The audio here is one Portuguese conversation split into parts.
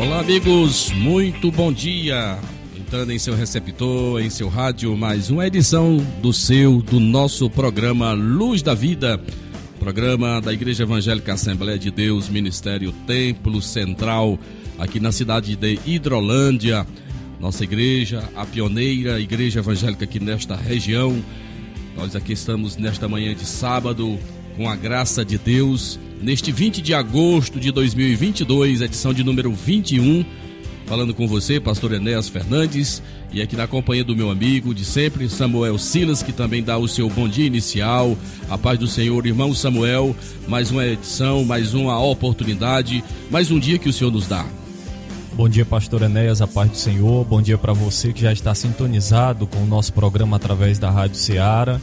Olá, amigos, muito bom dia. Entrando em seu receptor, em seu rádio, mais uma edição do seu, do nosso programa Luz da Vida, programa da Igreja Evangélica Assembleia de Deus, Ministério Templo Central, aqui na cidade de Hidrolândia. Nossa igreja, a pioneira igreja evangélica aqui nesta região. Nós aqui estamos nesta manhã de sábado, com a graça de Deus neste 20 de agosto de 2022, edição de número 21. Falando com você, pastor Enéas Fernandes, e aqui na companhia do meu amigo de sempre, Samuel Silas, que também dá o seu bom dia inicial. A paz do Senhor, irmão Samuel, mais uma edição, mais uma oportunidade, mais um dia que o Senhor nos dá. Bom dia, pastor Enéas, a paz do Senhor. Bom dia para você que já está sintonizado com o nosso programa através da Rádio Ceará.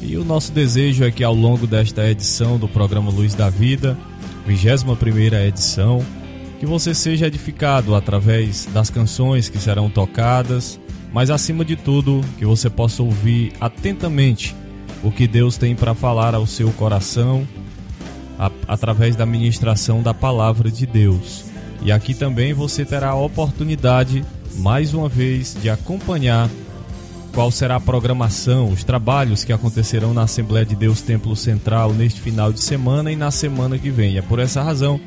E o nosso desejo é que ao longo desta edição do programa Luz da Vida, 21ª edição, que você seja edificado através das canções que serão tocadas, mas acima de tudo, que você possa ouvir atentamente o que Deus tem para falar ao seu coração a, através da ministração da palavra de Deus. E aqui também você terá a oportunidade, mais uma vez, de acompanhar qual será a programação, os trabalhos que acontecerão na Assembleia de Deus Templo Central neste final de semana e na semana que vem. É por essa razão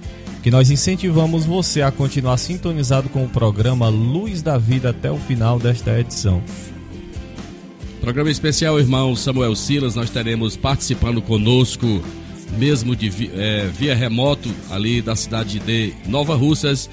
que nós incentivamos você a continuar sintonizado com o programa Luz da Vida até o final desta edição. Programa especial, irmão Samuel Silas, nós teremos participando conosco, mesmo de é, via remoto, ali da cidade de Nova Russas,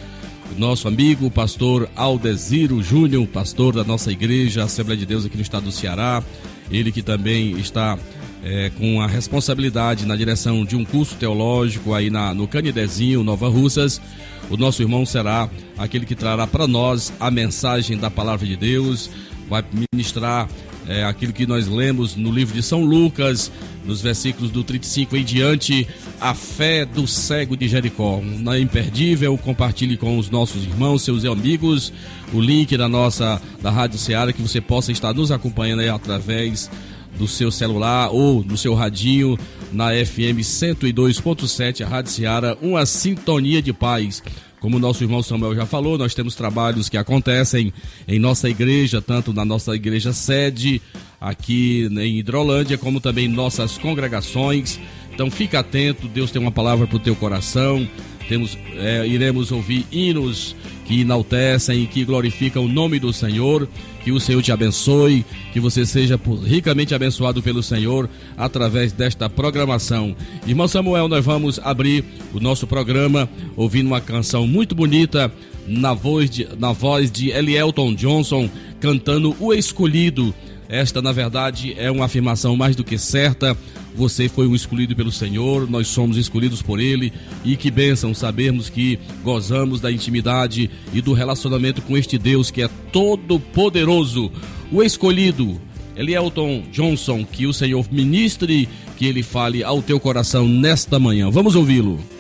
nosso amigo, pastor Aldeziro Júnior, pastor da nossa igreja, Assembleia de Deus aqui no estado do Ceará. Ele que também está é, com a responsabilidade na direção de um curso teológico aí na, no Canidezinho, Nova Russas. O nosso irmão será aquele que trará para nós a mensagem da palavra de Deus, vai ministrar é, aquilo que nós lemos no livro de São Lucas, nos versículos do 35 em diante, a fé do cego de Jericó. Na imperdível, compartilhe com os nossos irmãos, seus amigos, o link da nossa da Rádio Ceará que você possa estar nos acompanhando aí através do seu celular ou no seu radinho na FM 102.7, a Rádio Ceará, uma sintonia de paz. Como o nosso irmão Samuel já falou, nós temos trabalhos que acontecem em nossa igreja, tanto na nossa igreja sede, aqui em Hidrolândia, como também nossas congregações. Então fica atento, Deus tem uma palavra para o teu coração. Temos, é, iremos ouvir hinos que enaltecem e que glorificam o nome do Senhor. Que o Senhor te abençoe, que você seja ricamente abençoado pelo Senhor através desta programação. Irmão Samuel, nós vamos abrir o nosso programa ouvindo uma canção muito bonita na voz de, na voz de Elielton Johnson cantando O Escolhido. Esta, na verdade, é uma afirmação mais do que certa. Você foi um escolhido pelo Senhor, nós somos escolhidos por Ele. E que bênção sabermos que gozamos da intimidade e do relacionamento com este Deus que é todo-poderoso. O escolhido, Elielton Johnson, que o Senhor ministre, que Ele fale ao teu coração nesta manhã. Vamos ouvi-lo.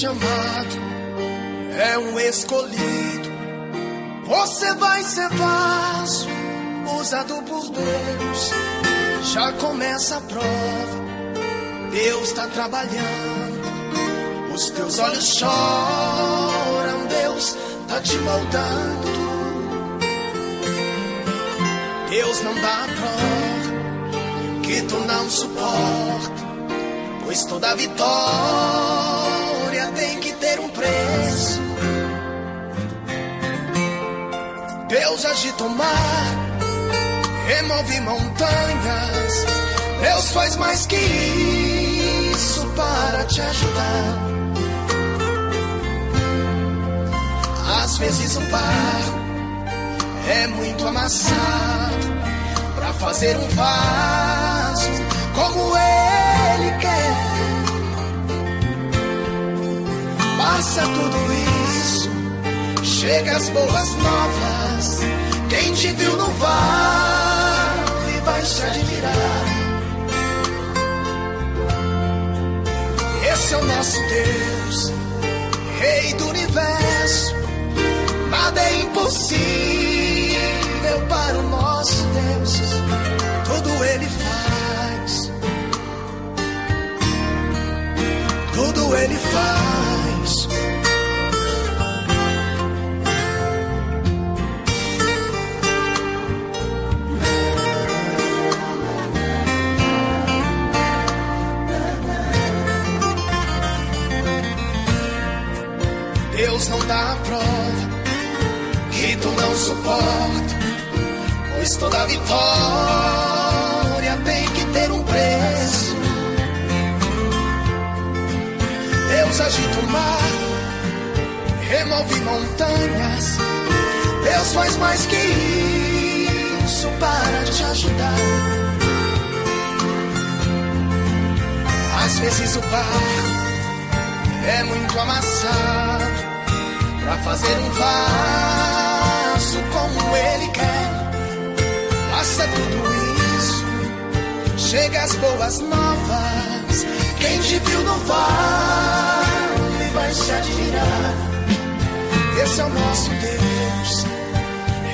Chamado, é um escolhido. Você vai ser vaso, usado por Deus. Já começa a prova, Deus está trabalhando. Os teus olhos choram, Deus está te moldando. Deus não dá a prova que tu não suporta. Pois toda vitória tem que ter um preço. Deus agita o mar, remove montanhas. Deus faz mais que isso para te ajudar. Às vezes um barco é muito amassado para fazer um vaso como ele quer. Passa tudo isso, chega as boas novas. Quem te viu no vale vai se admirar. Esse é o nosso Deus, Rei do universo. Nada é impossível para o nosso Deus. Tudo Ele faz. Tudo Ele faz. Suporta, pois toda vitória tem que ter um preço. Deus agita o mar, remove montanhas. Deus faz mais que isso para te ajudar. Às vezes o barco é muito amassado para fazer um vaso como ele quer. Passa tudo isso, chega as boas novas. Quem te viu no vale vai se admirar. Esse é o nosso Deus,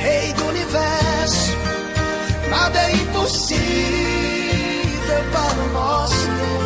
Rei do universo. Nada é impossível para o nosso Deus.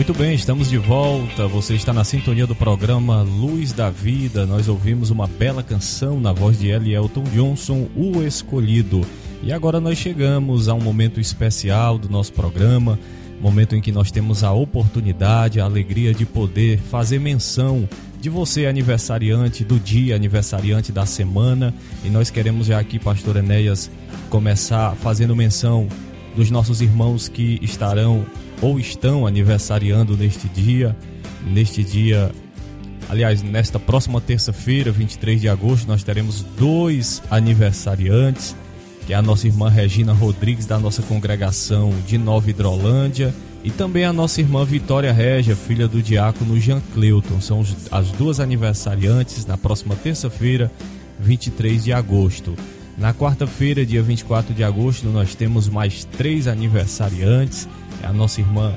Muito bem, estamos de volta. Você está na sintonia do programa Luz da Vida. Nós ouvimos uma bela canção na voz de. Elton Johnson, O Escolhido. E agora nós chegamos a um momento especial do nosso programa, momento em que nós temos a oportunidade, a alegria de poder fazer menção de você aniversariante do dia, aniversariante da semana. E nós queremos já aqui, pastor Enéas, começar fazendo menção dos nossos irmãos que estarão ou estão aniversariando neste dia. Neste dia, aliás, nesta próxima terça-feira, 23 de agosto, nós teremos dois aniversariantes, que é a nossa irmã Regina Rodrigues da nossa congregação de Nova Hidrolândia e também a nossa irmã Vitória Régia, filha do diácono Jean Cleuton. São as duas aniversariantes na próxima terça-feira, 23 de agosto. Na quarta-feira, dia 24 de agosto, nós temos mais três aniversariantes. A nossa irmã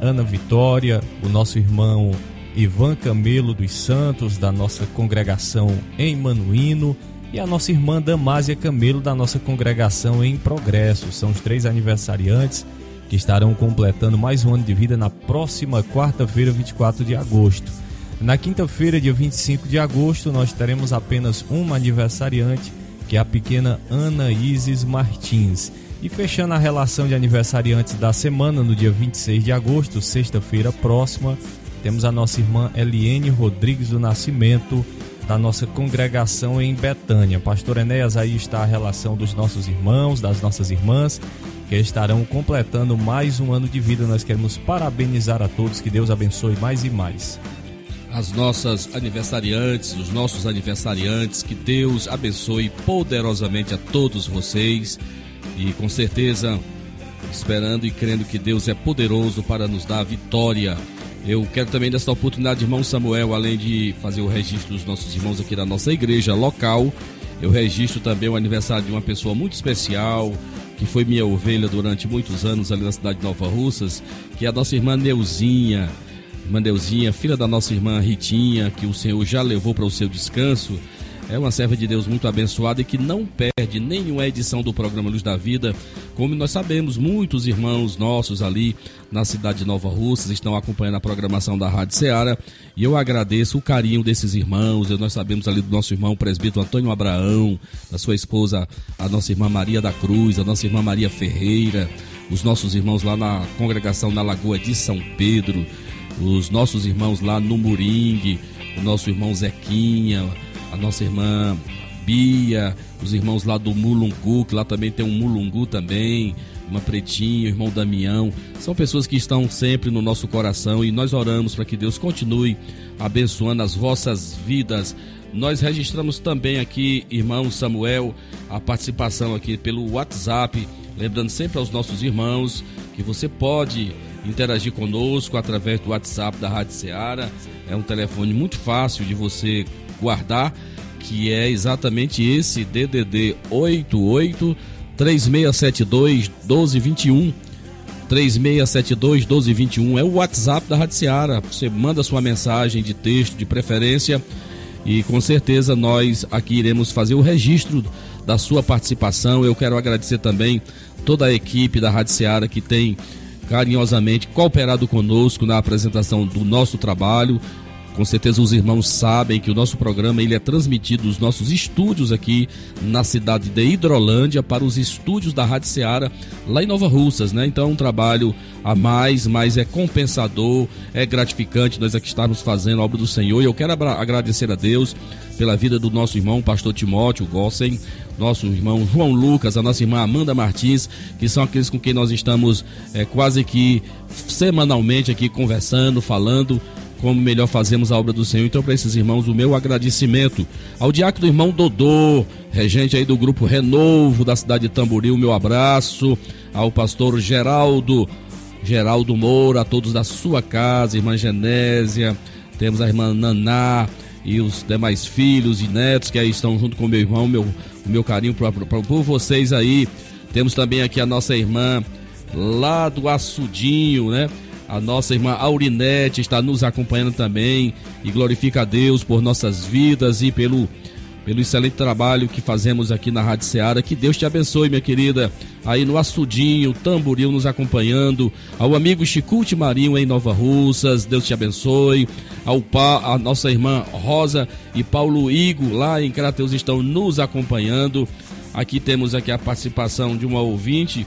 Ana Vitória, o nosso irmão Ivan Camelo dos Santos, da nossa congregação em Manuíno, e a nossa irmã Damásia Camelo, da nossa congregação em Progresso. São os três aniversariantes que estarão completando mais um ano de vida na próxima quarta-feira, 24 de agosto. Na quinta-feira, dia 25 de agosto, nós teremos apenas uma aniversariante, que é a pequena Ana Isis Martins. E fechando a relação de aniversariantes da semana, no dia 26 de agosto, sexta-feira próxima, temos a nossa irmã Eliene Rodrigues do Nascimento, da nossa congregação em Betânia. Pastor Enéas, aí está a relação dos nossos irmãos, das nossas irmãs, que estarão completando mais um ano de vida. Nós queremos parabenizar a todos, que Deus abençoe mais e mais. As nossas aniversariantes, os nossos aniversariantes, que Deus abençoe poderosamente a todos vocês. E com certeza, esperando e crendo que Deus é poderoso para nos dar a vitória. Eu quero também dessa oportunidade, irmão Samuel, além de fazer o registro dos nossos irmãos aqui da nossa igreja local, eu registro também o aniversário de uma pessoa muito especial, que foi minha ovelha durante muitos anos ali na cidade de Nova Russas, que é a nossa irmã Neuzinha. Irmã Neuzinha, filha da nossa irmã Ritinha, que o Senhor já levou para o seu descanso. É uma serva de Deus muito abençoada e que não perde nenhuma edição do programa Luz da Vida. Como nós sabemos, muitos irmãos nossos ali na cidade de Nova Russas estão acompanhando a programação da Rádio Ceará e eu agradeço o carinho desses irmãos. Nós sabemos ali do nosso irmão presbítero Antônio Abraão, da sua esposa, a nossa irmã Maria da Cruz, a nossa irmã Maria Ferreira, os nossos irmãos lá na congregação na Lagoa de São Pedro, os nossos irmãos lá no Moringue, o nosso irmão Zequinha a nossa irmã Bia, os irmãos lá do Mulungu, que lá também tem um Mulungu também, uma Pretinha, o irmão Damião. São pessoas que estão sempre no nosso coração e nós oramos para que Deus continue abençoando as vossas vidas. Nós registramos também aqui, irmão Samuel, a participação aqui pelo WhatsApp, lembrando sempre aos nossos irmãos que você pode interagir conosco através do WhatsApp da Rádio Ceará. É um telefone muito fácil de você guardar, que é exatamente esse DDD 88 3672 1221. 3672 1221 é o WhatsApp da Rádio Seara. Você manda sua mensagem de texto de preferência e com certeza nós aqui iremos fazer o registro da sua participação. Eu quero agradecer também toda a equipe da Rádio Seara que tem carinhosamente cooperado conosco na apresentação do nosso trabalho. Com certeza os irmãos sabem que o nosso programa ele é transmitido dos nossos estúdios aqui na cidade de Hidrolândia para os estúdios da Rádio Ceará lá em Nova Russas, né? Então é um trabalho a mais, mas é compensador, é gratificante nós aqui estarmos fazendo a obra do Senhor. E eu quero agradecer a Deus pela vida do nosso irmão pastor Timóteo Gossen, nosso irmão João Lucas, a nossa irmã Amanda Martins, que são aqueles com quem nós estamos é, quase que semanalmente aqui conversando, falando como melhor fazemos a obra do Senhor. Então, para esses irmãos, o meu agradecimento. Ao diácono irmão Dodô, regente aí do grupo Renovo da cidade de Tamboril, meu abraço. Ao pastor Geraldo, Geraldo Moura, a todos da sua casa, irmã Genésia, temos a irmã Naná e os demais filhos e netos que aí estão junto com meu irmão, meu, o meu carinho por, por, por vocês aí. Temos também aqui a nossa irmã lá do Açudinho, né? A nossa irmã Aurinete está nos acompanhando também e glorifica a Deus por nossas vidas e pelo, pelo excelente trabalho que fazemos aqui na Rádio Seara. Que Deus te abençoe, minha querida. Aí no Açudinho, Tamboril nos acompanhando. Ao amigo Chicute Marinho em Nova Russas, Deus te abençoe. Ao pa, a nossa irmã Rosa e Paulo Igo lá em Crateus estão nos acompanhando. Aqui temos aqui a participação de uma ouvinte.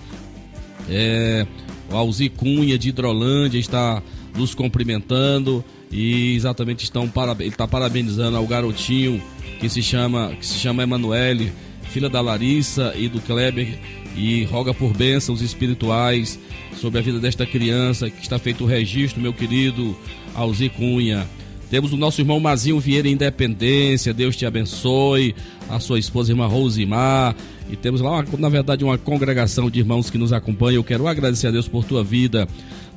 É, o Alzi Cunha de Hidrolândia está nos cumprimentando e exatamente estão ele está parabenizando ao garotinho que se chama que se chama Emanuele, filha da Larissa e do Kleber e roga por bênçãos espirituais sobre a vida desta criança que está feito o registro, meu querido Alzi Cunha. Temos o nosso irmão Mazinho Vieira Independência, Deus te abençoe. A sua esposa, irmã Rosimar. E temos lá, na verdade, uma congregação de irmãos que nos acompanham. Eu quero agradecer a Deus por tua vida.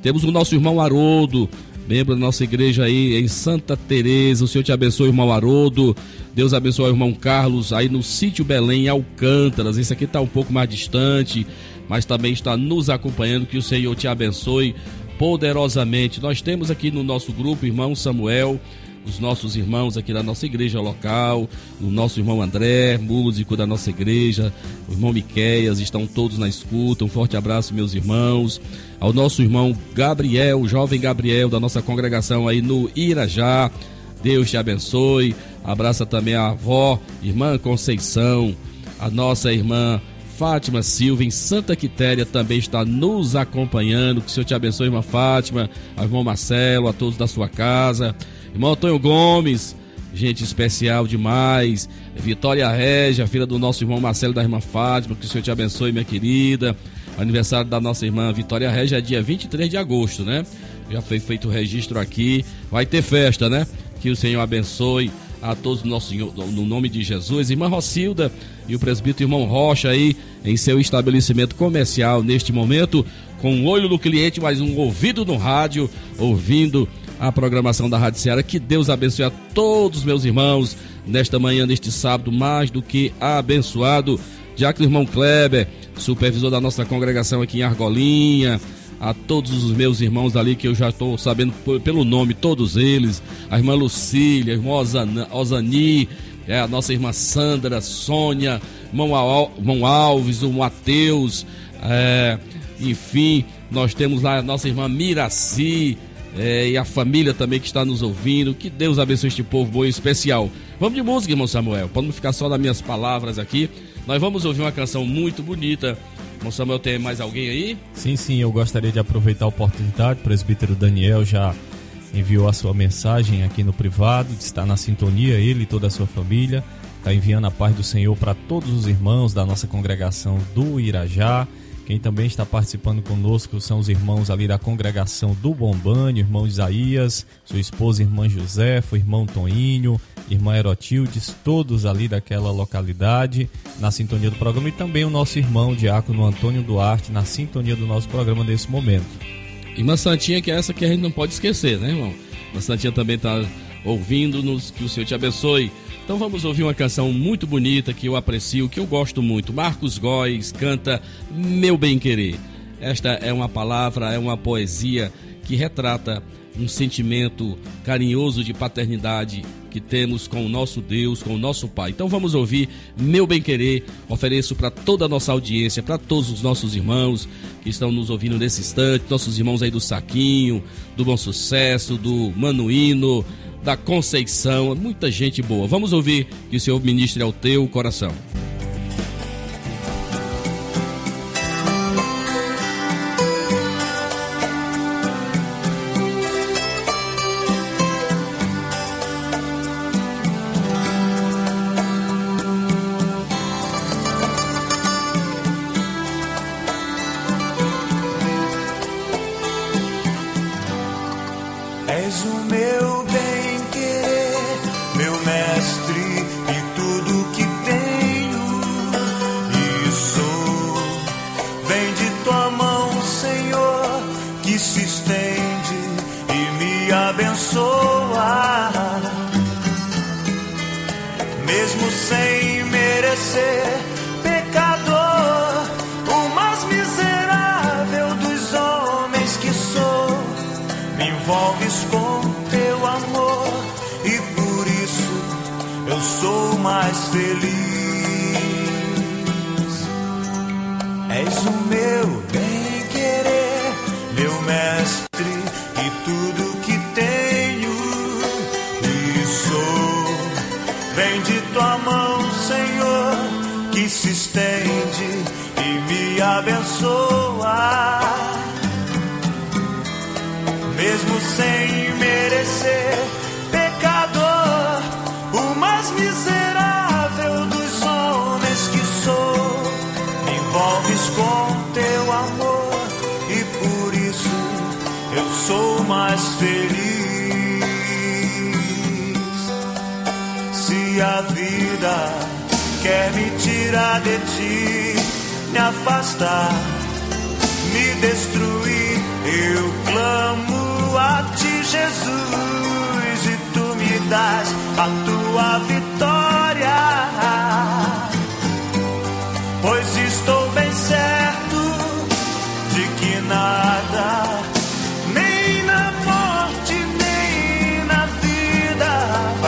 Temos o nosso irmão Haroldo, membro da nossa igreja aí em Santa Teresa. O Senhor te abençoe, irmão Haroldo. Deus abençoe o irmão Carlos aí no sítio Belém, Alcântaras. Esse aqui está um pouco mais distante, mas também está nos acompanhando. Que o Senhor te abençoe poderosamente. Nós temos aqui no nosso grupo irmão Samuel, os nossos irmãos aqui da nossa igreja local, o nosso irmão André, músico da nossa igreja, o irmão Miqueias, estão todos na escuta. Um forte abraço, meus irmãos. Ao nosso irmão Gabriel, o jovem Gabriel da nossa congregação aí no Irajá. Deus te abençoe. Abraça também a avó, irmã Conceição, a nossa irmã Fátima Silva, em Santa Quitéria, também está nos acompanhando. Que o Senhor te abençoe, irmã Fátima, ao irmão Marcelo, a todos da sua casa. Irmão Antônio Gomes, gente especial demais. Vitória Régia, filha do nosso irmão Marcelo da irmã Fátima. Que o Senhor te abençoe, minha querida. Aniversário da nossa irmã Vitória Régia é dia 23 de agosto, né? Já foi feito o registro aqui. Vai ter festa, né? Que o Senhor abençoe a todos no, nosso, no nome de Jesus. Irmã Rocilda e o presbítero irmão Rocha aí em seu estabelecimento comercial neste momento, com um olho no cliente, mas um ouvido no rádio, ouvindo a programação da Rádio Ceará. Que Deus abençoe a todos os meus irmãos nesta manhã, neste sábado, mais do que abençoado. Já que o irmão Kleber, supervisor da nossa congregação aqui em Argolinha, a todos os meus irmãos ali que eu já estou sabendo pelo nome, todos eles, a irmã Lucília, a irmã Osani, é, a nossa irmã Sandra, Sônia, irmão Alves, o Mateus, é, enfim, nós temos lá a nossa irmã Miraci, é, e a família também que está nos ouvindo. Que Deus abençoe este povo bom e especial. Vamos de música, irmão Samuel, para não ficar só nas minhas palavras aqui. Nós vamos ouvir uma canção muito bonita. Irmão Samuel, tem mais alguém aí? Sim, sim, eu gostaria de aproveitar a oportunidade. O presbítero Daniel já enviou a sua mensagem aqui no privado, está na sintonia, ele e toda a sua família. Está enviando a paz do Senhor para todos os irmãos da nossa congregação do Irajá quem também está participando conosco são os irmãos ali da congregação do Bombânio, irmão Isaías, sua esposa irmã Josefa, irmão Toninho, irmã Erotildes, todos ali daquela localidade na sintonia do programa e também o nosso irmão Diácono Antônio Duarte na sintonia do nosso programa nesse momento. Irmã Santinha, que é essa que a gente não pode esquecer, né, irmão? Irmã Santinha também está ouvindo-nos, que o Senhor te abençoe. Então vamos ouvir uma canção muito bonita que eu aprecio, que eu gosto muito. Marcos Góes canta Meu Bem Querer. Esta é uma palavra, é uma poesia que retrata um sentimento carinhoso de paternidade que temos com o nosso Deus, com o nosso Pai. Então vamos ouvir Meu Bem Querer. Ofereço para toda a nossa audiência, para todos os nossos irmãos que estão nos ouvindo nesse instante, nossos irmãos aí do Saquinho, do Bom Sucesso, do Manuíno, da Conceição, muita gente boa. Vamos ouvir que o Senhor ministre ao teu coração.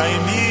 I need.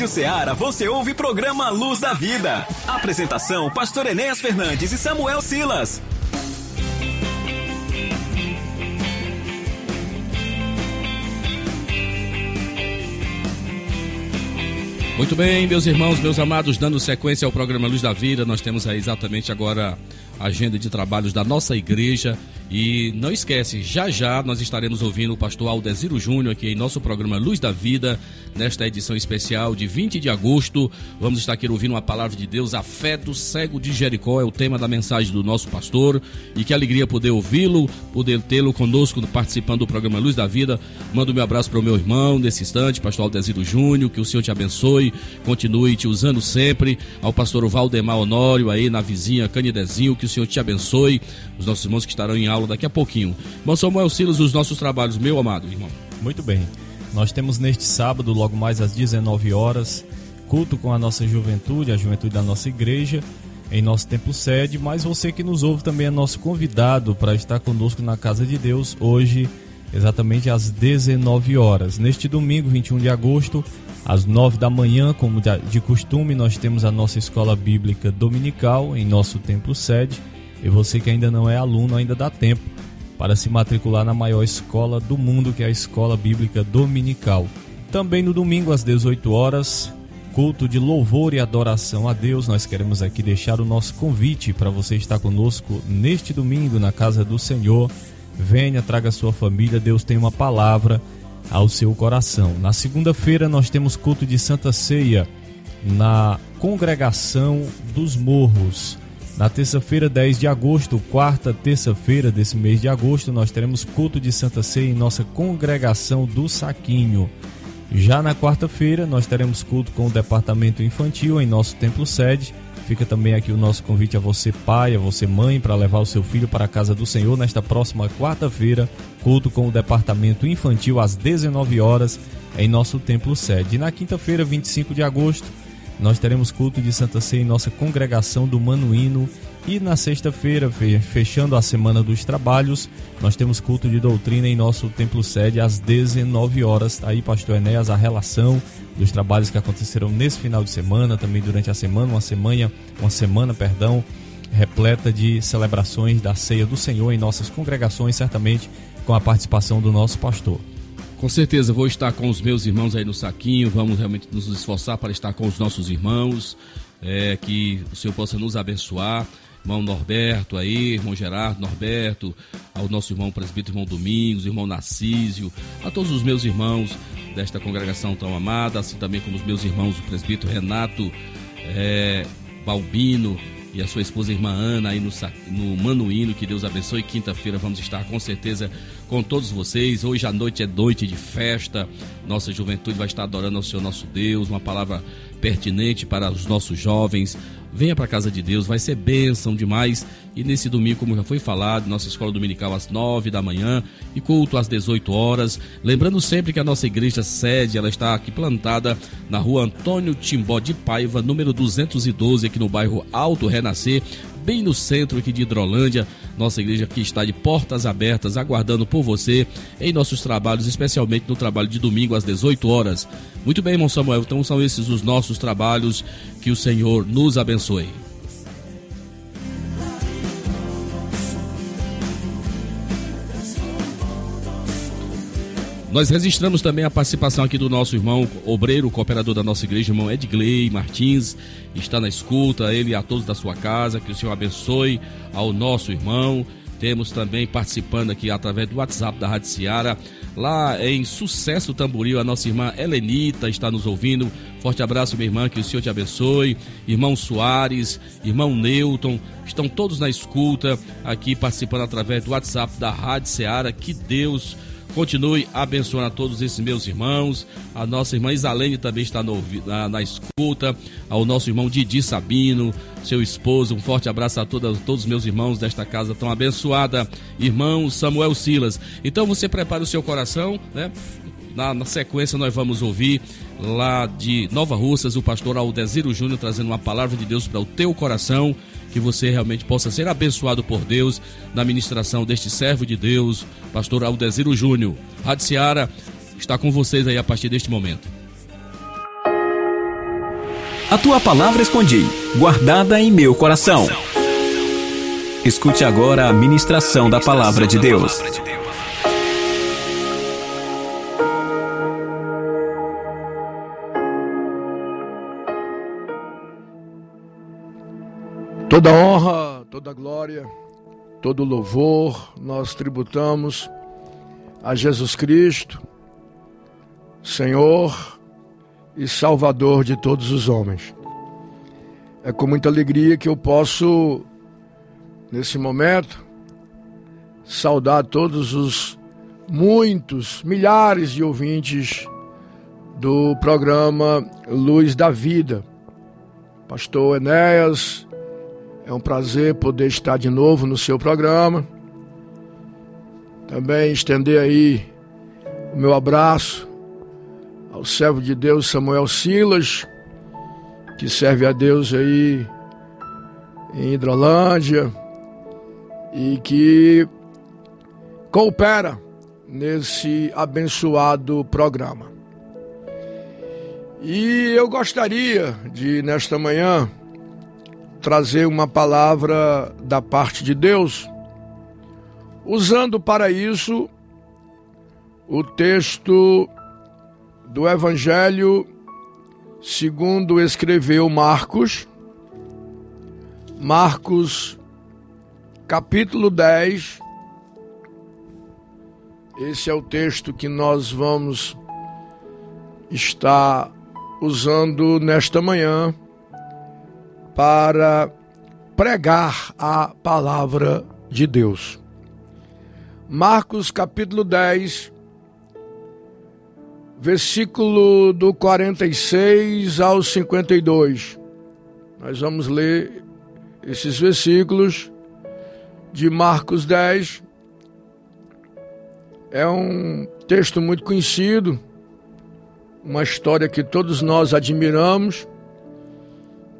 Rádio Ceará você ouve programa Luz da Vida. Apresentação: Pastor Enéas Fernandes e Samuel Silas. Muito bem, meus irmãos, meus amados, dando sequência ao programa Luz da Vida, nós temos aí exatamente agora agenda de trabalhos da nossa igreja. E não esquece, já já nós estaremos ouvindo o pastor Aldeziro Júnior aqui em nosso programa Luz da Vida, nesta edição especial de 20 de agosto. Vamos estar aqui ouvindo uma palavra de Deus, a fé do cego de Jericó é o tema da mensagem do nosso pastor. E que alegria poder ouvi-lo, poder tê-lo conosco participando do programa Luz da Vida. Mando meu abraço para o meu irmão nesse instante, pastor Aldeziro Júnior, que o Senhor te abençoe, continue te usando sempre. Ao pastor Valdemar Honório aí na vizinha Canidezinho, que o Senhor te abençoe. Os nossos irmãos que estarão em aula daqui a pouquinho. Irmão Samuel Silas, os nossos trabalhos, meu amado irmão. Muito bem. Nós temos neste sábado, logo mais às 19 horas, culto com a nossa juventude, a juventude da nossa igreja, em nosso templo sede, mas você que nos ouve também é nosso convidado para estar conosco na casa de Deus hoje, exatamente às 19 horas. Neste domingo, 21 de agosto, às 9 da manhã, como de costume, nós temos a nossa escola bíblica dominical em nosso templo sede. E você que ainda não é aluno, ainda dá tempo para se matricular na maior escola do mundo, que é a Escola Bíblica Dominical. Também no domingo às 18 horas, culto de louvor e adoração a Deus. Nós queremos aqui deixar o nosso convite para você estar conosco neste domingo na casa do Senhor. Venha, traga sua família, Deus tem uma palavra ao seu coração. Na segunda-feira nós temos culto de Santa Ceia na congregação dos Morros. Na terça-feira, 10 de agosto, quarta terça-feira desse mês de agosto, nós teremos culto de Santa Ceia em nossa congregação do Saquinho. Já na quarta-feira, nós teremos culto com o departamento infantil em nosso templo sede. Fica também aqui o nosso convite a você, pai, a você, mãe, para levar o seu filho para a casa do Senhor nesta próxima quarta-feira. Culto com o departamento infantil às 19 horas em nosso templo sede. E na quinta-feira, 25 de agosto, nós teremos culto de Santa Ceia em nossa congregação do Manuíno. E na sexta-feira, fechando a semana dos trabalhos, nós temos culto de doutrina em nosso templo sede às 19 horas. Tá aí, pastor Enéas, a relação dos trabalhos que aconteceram nesse final de semana, também durante a semana, uma semana, uma semana, perdão, repleta de celebrações da ceia do Senhor em nossas congregações, certamente com a participação do nosso pastor. Com certeza vou estar com os meus irmãos aí no saquinho. Vamos realmente nos esforçar para estar com os nossos irmãos. É, que o Senhor possa nos abençoar. Irmão Norberto aí, irmão Gerardo, Norberto, ao nosso irmão presbítero, irmão Domingos, irmão Narcísio, a todos os meus irmãos desta congregação tão amada, assim também como os meus irmãos, o presbítero Renato é, Balbino, e a sua esposa irmã Ana aí no, no Manuíno, que Deus abençoe. Quinta-feira vamos estar com certeza com todos vocês. Hoje à noite é noite de festa. Nossa juventude vai estar adorando ao Senhor nosso Deus. Uma palavra pertinente para os nossos jovens. Venha para a casa de Deus, vai ser bênção demais. E nesse domingo, como já foi falado, nossa escola dominical às 9 da manhã e culto às 18 horas. Lembrando sempre que a nossa igreja sede, ela está aqui plantada na rua Antônio Timbó de Paiva, número 212, aqui no bairro Alto Renascer, bem no centro aqui de Hidrolândia. Nossa igreja aqui está de portas abertas, aguardando por você em nossos trabalhos, especialmente no trabalho de domingo às 18 horas. Muito bem, irmão Samuel, então são esses os nossos trabalhos. Que o Senhor nos abençoe. Nós registramos também a participação aqui do nosso irmão obreiro, cooperador da nossa igreja, irmão Edgley Martins, está na escuta, ele e a todos da sua casa, que o Senhor abençoe ao nosso irmão, Temos também participando aqui através do WhatsApp da Rádio Seara, lá em Sucesso Tamboril, a nossa irmã Helenita está nos ouvindo. Forte abraço, minha irmã, que o Senhor te abençoe. Irmão Soares, irmão Newton, estão todos na escuta aqui participando através do WhatsApp da Rádio Seara. Que Deus Continue abençoando a todos esses meus irmãos. A nossa irmã Isalene também está no, na, na, escuta. Ao nosso irmão Didi Sabino, seu esposo. Um forte abraço a todos, todos os meus irmãos desta casa tão abençoada. Irmão Samuel Silas. Então você prepare o seu coração, né? Na, na, sequência, nós vamos ouvir lá de Nova Russas o pastor Aldeziro Júnior trazendo uma palavra de Deus para o teu coração que você realmente possa ser abençoado por Deus na ministração deste servo de Deus, pastor Aldeziro Júnior. Rádio Seara está com vocês aí a partir deste momento. A tua palavra escondi, guardada em meu coração. Escute agora a ministração da palavra de Deus. Toda honra, toda glória, todo louvor nós tributamos a Jesus Cristo, Senhor e Salvador de todos os homens. É com muita alegria que eu posso, nesse momento, saudar todos os muitos, milhares de ouvintes do programa Luz da Vida. Pastor Enéas, é um prazer poder estar de novo no seu programa. Também estender aí o meu abraço ao servo de Deus Samuel Silas, que serve a Deus aí em Hidrolândia e que coopera nesse abençoado programa. E eu gostaria de, nesta manhã, trazer uma palavra da parte de Deus, usando para isso o texto do Evangelho segundo escreveu Marcos, Marcos capítulo 10. Esse é o texto que nós vamos estar usando nesta manhã para pregar a palavra de Deus. Marcos capítulo 10, versículo do 46 ao 52. Nós vamos ler esses versículos de Marcos 10. É um texto muito conhecido, uma história que todos nós admiramos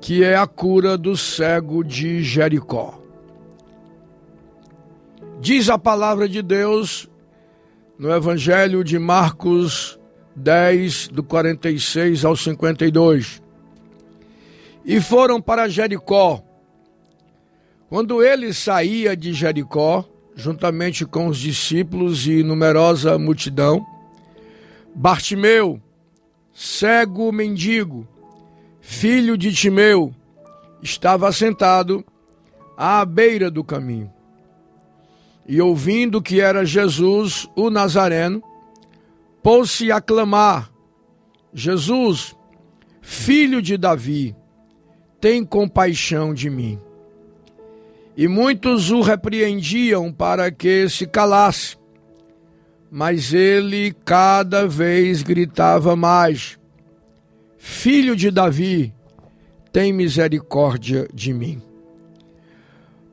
que é a cura do cego de Jericó. Diz a palavra de Deus no Evangelho de Marcos 10, do 46 ao 52. E foram para Jericó. Quando ele saía de Jericó, juntamente com os discípulos e numerosa multidão, Bartimeu, cego mendigo, filho de Timeu, estava sentado à beira do caminho. E ouvindo que era Jesus o Nazareno, pôs-se a clamar: Jesus, filho de Davi, tem compaixão de mim. E muitos o repreendiam para que se calasse, mas ele cada vez gritava mais: Filho de Davi, tem misericórdia de mim.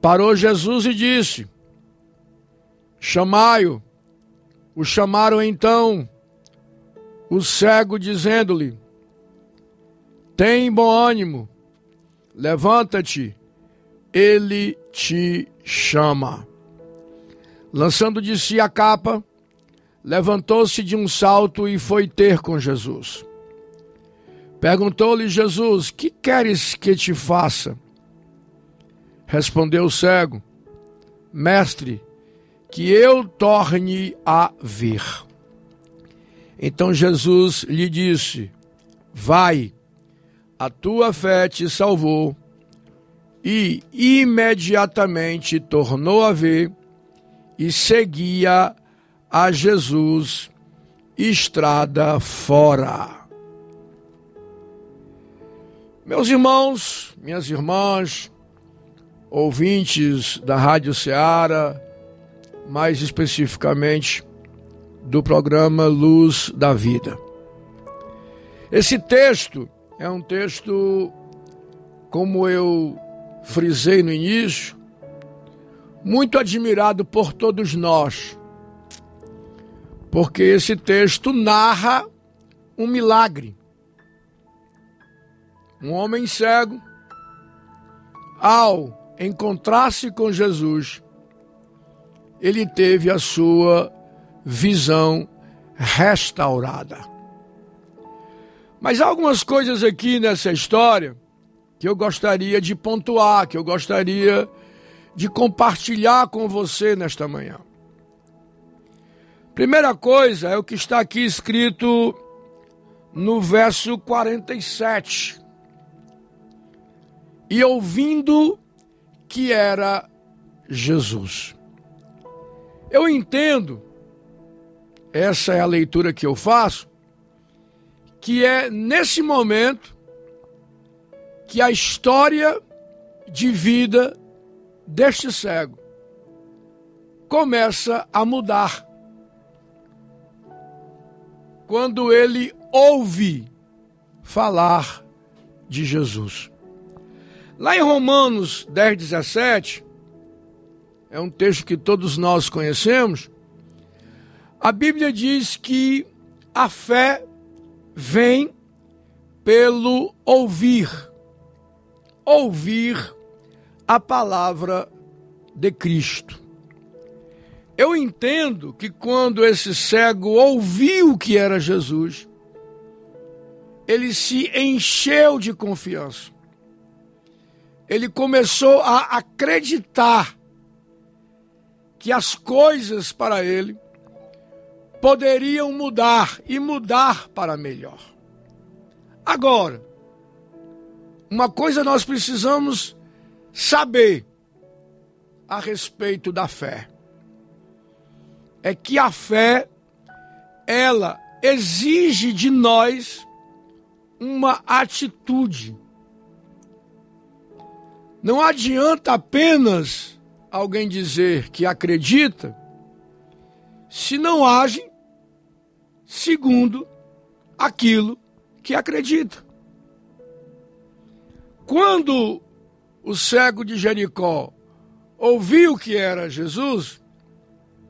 Parou Jesus e disse: Chamai-o. O chamaram então o cego, dizendo-lhe: Tem bom ânimo, levanta-te, ele te chama. Lançando de si a capa, levantou-se de um salto e foi ter com Jesus. Perguntou-lhe Jesus: Que queres que te faça? Respondeu o cego: Mestre, que eu torne a ver. Então Jesus lhe disse: Vai, a tua fé te salvou. E imediatamente tornou a ver e seguia a Jesus estrada fora. Meus irmãos, minhas irmãs, ouvintes da Rádio Ceará, mais especificamente do programa Luz da Vida. Esse texto é um texto, como eu frisei no início, muito admirado por todos nós, porque esse texto narra um milagre. Um homem cego, ao encontrar-se com Jesus, ele teve a sua visão restaurada. Mas há algumas coisas aqui nessa história que eu gostaria de pontuar, que eu gostaria de compartilhar com você nesta manhã. Primeira coisa é o que está aqui escrito no verso 47. E ouvindo que era Jesus. Eu entendo, essa é a leitura que eu faço, que é nesse momento que a história de vida deste cego começa a mudar. Quando ele ouve falar de Jesus. Lá em Romanos 10, 17, é um texto que todos nós conhecemos, a Bíblia diz que a fé vem pelo ouvir. Ouvir a palavra de Cristo. Eu entendo que quando esse cego ouviu que era Jesus, ele se encheu de confiança. Ele começou a acreditar que as coisas para ele poderiam mudar e mudar para melhor. Agora, uma coisa nós precisamos saber a respeito da fé é que a fé ela exige de nós uma atitude. Não adianta apenas alguém dizer que acredita se não age segundo aquilo que acredita. Quando o cego de Jericó ouviu que era Jesus,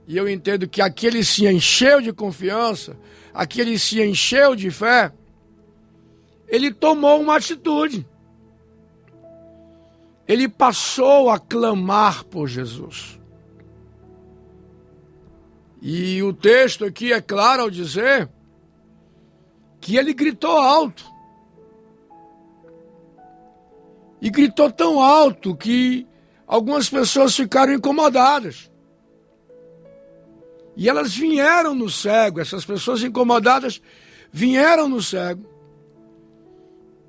e eu entendo que aquele se encheu de confiança, aquele se encheu de fé, ele tomou uma atitude. Ele passou a clamar por Jesus. E o texto aqui é claro ao dizer que ele gritou alto. E gritou tão alto que algumas pessoas ficaram incomodadas. E elas vieram no cego, essas pessoas incomodadas vieram no cego